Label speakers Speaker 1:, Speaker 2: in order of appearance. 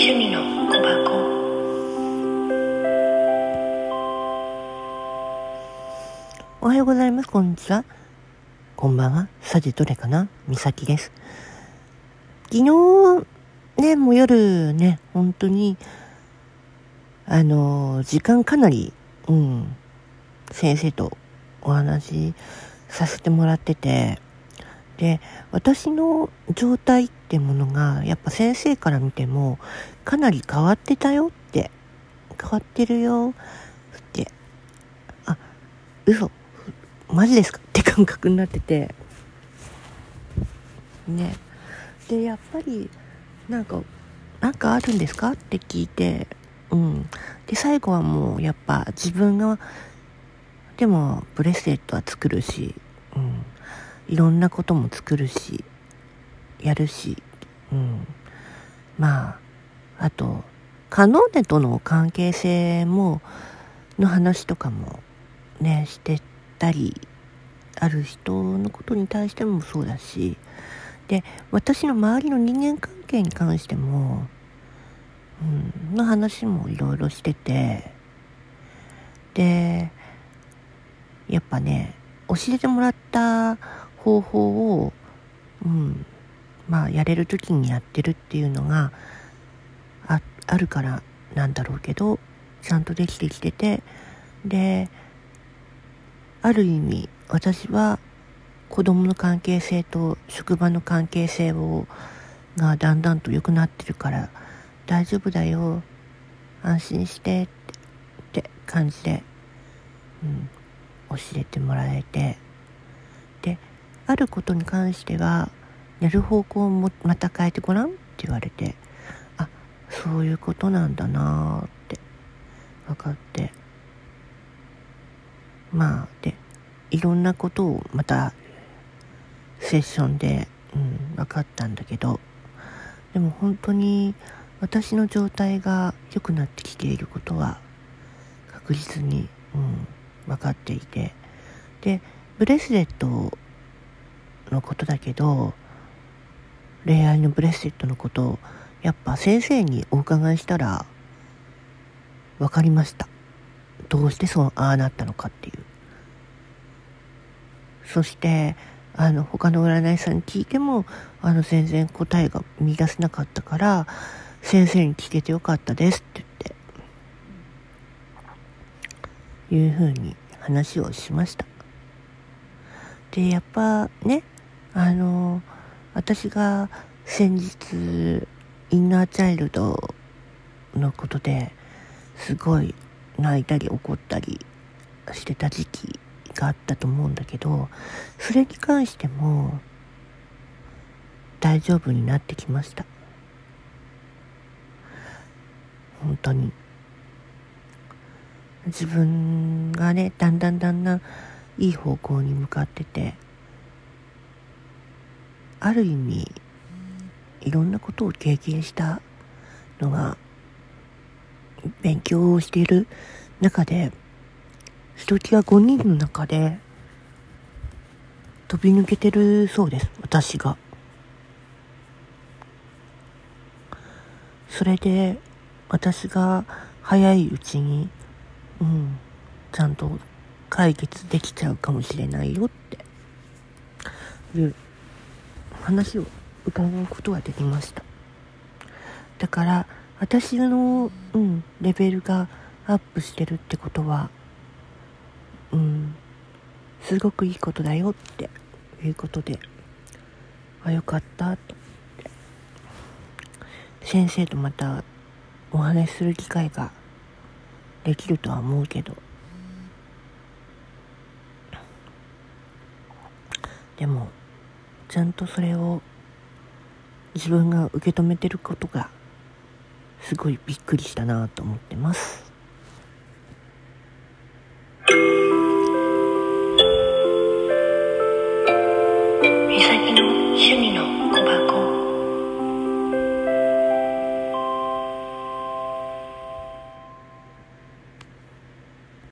Speaker 1: 趣味の小箱
Speaker 2: おはようございます。こんにちは。こんばんは。さてどれかなみさきです。昨日、ね、もう夜ね、本当に、あの、時間かなり、うん、先生とお話しさせてもらってて、で、私の状態ってものが、やっぱ先生から見ても、かなり変わってたよって、変わってるよって、あ、嘘、マジですか？って感覚になってて、ね。で、やっぱり、なんか、なんかあるんですか？って聞いて、うん。で、最後はもう、やっぱ自分が、でも、ブレスレットは作るし、うん。いろんなことも作るし、やるし、うん。まあ、あと、カノーネとの関係性も、の話とかもね、してたり、ある人のことに対してもそうだし、で、私の周りの人間関係に関しても、うん、の話もいろいろしてて、で、やっぱね、教えてもらった方法を、うん、まあ、やれる時にやってるっていうのがああるからなんだろうけど、ちゃんとできてきてて、で、ある意味、私は子供の関係性と職場の関係性を、がだんだんと良くなってるから、大丈夫だよ、安心してって、感じで、うん、教えてもらえて、あることに関しては、やる方向もまた変えてごらんって言われて、あ、そういうことなんだなーって分かって、まあ、で、いろんなことをまたセッションで、うん、分かったんだけど、でも本当に私の状態が良くなってきていることは確実に、うん、分かっていて、で、ブレスレットのことだけど、恋愛のブレスレットのことをやっぱ先生にお伺いしたら分かりました。どうしてそうああなったのかっていう。そして、あの、他の占い師さんに聞いても、あの、全然答えが見出せなかったから、先生に聞けてよかったですって言って、いうふうに話をしました。で、やっぱね、あの、私が先日、インナーチャイルドのことですごい泣いたり怒ったりしてた時期があったと思うんだけど、それに関しても大丈夫になってきました。本当に。自分がね、だんだんだんだんいい方向に向かってて、ある意味、いろんなことを経験したのが、勉強をしている中で、ひときわ5人の中で飛び抜けてるそうです、私が。それで、私が早いうちに、うん、ちゃんと解決できちゃうかもしれないよっていう話を伺うことができました。だから、私の、うん、レベルがアップしてるってことは、うん、すごくいいことだよっていうことで、あ、よかった、と。先生とまたお話しする機会ができるとは思うけど、でも、ちゃんとそれを自分が受け止めてることがすごいびっくりしたなと思ってます。